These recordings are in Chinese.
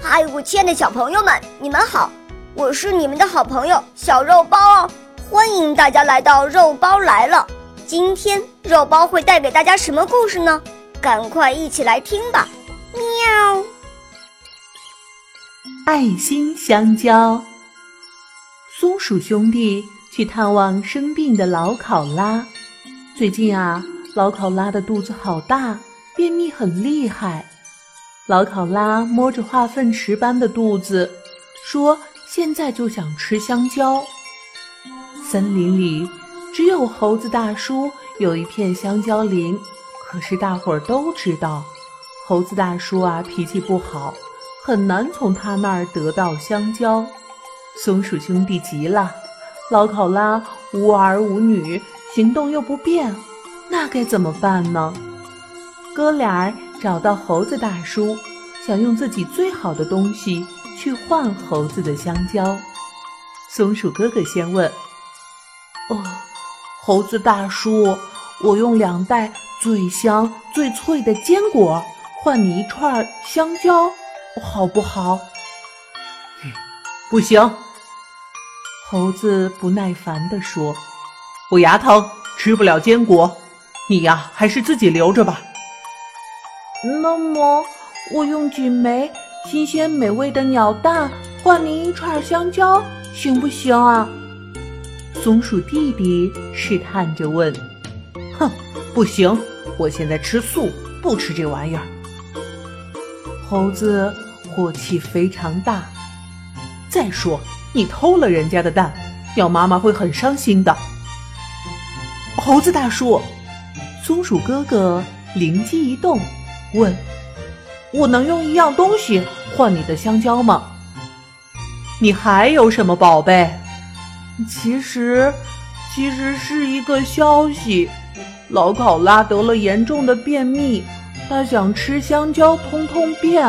嗨，我亲爱的小朋友们，你们好！我是你们的好朋友小肉包哦，欢迎大家来到肉包来了。今天肉包会带给大家什么故事呢？赶快一起来听吧！喵。爱心香蕉。松鼠兄弟去探望生病的老考拉。最近啊，老考拉的肚子好大，便秘很厉害。老考拉摸着化粪池般的肚子，说：“现在就想吃香蕉。”森林里只有猴子大叔有一片香蕉林，可是大伙儿都知道，猴子大叔啊脾气不好，很难从他那儿得到香蕉。松鼠兄弟急了，老考拉无儿无女，行动又不便，那该怎么办呢？哥俩儿。找到猴子大叔，想用自己最好的东西去换猴子的香蕉。松鼠哥哥先问：“哦，猴子大叔，我用两袋最香最脆的坚果换你一串香蕉，好不好？”“不行。”猴子不耐烦地说，“我牙疼，吃不了坚果。你呀，还是自己留着吧。”那么，我用几枚新鲜美味的鸟蛋换您一串香蕉，行不行啊？松鼠弟弟试探着问。哼，不行，我现在吃素，不吃这玩意儿。猴子火气非常大。再说，你偷了人家的蛋，鸟妈妈会很伤心的。猴子大叔，松鼠哥哥灵机一动。问：“我能用一样东西换你的香蕉吗？你还有什么宝贝？其实，其实是一个消息。老考拉得了严重的便秘，他想吃香蕉通通便。”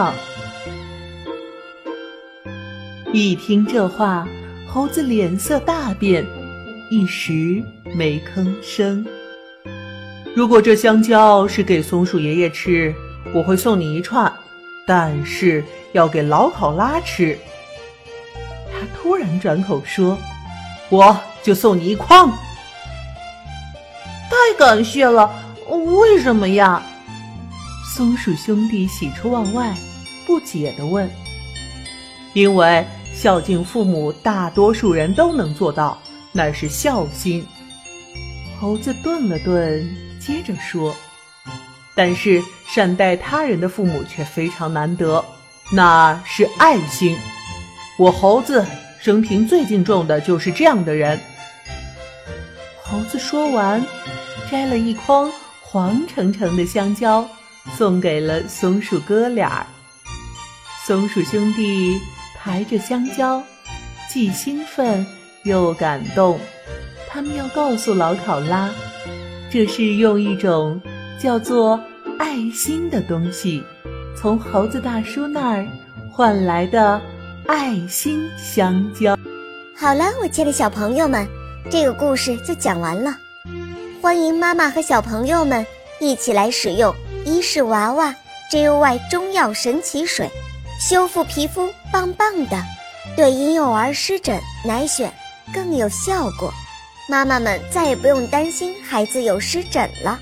一听这话，猴子脸色大变，一时没吭声。如果这香蕉是给松鼠爷爷吃，我会送你一串，但是要给老考拉吃。他突然转口说：“我就送你一筐。”太感谢了！为什么呀？松鼠兄弟喜出望外，不解地问：“因为孝敬父母，大多数人都能做到，那是孝心。”猴子顿了顿，接着说。但是善待他人的父母却非常难得，那是爱心。我猴子生平最敬重的就是这样的人。猴子说完，摘了一筐黄澄澄的香蕉，送给了松鼠哥俩。松鼠兄弟抬着香蕉，既兴奋又感动。他们要告诉老考拉，这是用一种。叫做爱心的东西，从猴子大叔那儿换来的爱心香蕉。好了，我亲爱的小朋友们，这个故事就讲完了。欢迎妈妈和小朋友们一起来使用伊氏娃娃 JUY 中药神奇水，修复皮肤棒棒的，对婴幼儿湿疹奶癣更有效果。妈妈们再也不用担心孩子有湿疹了。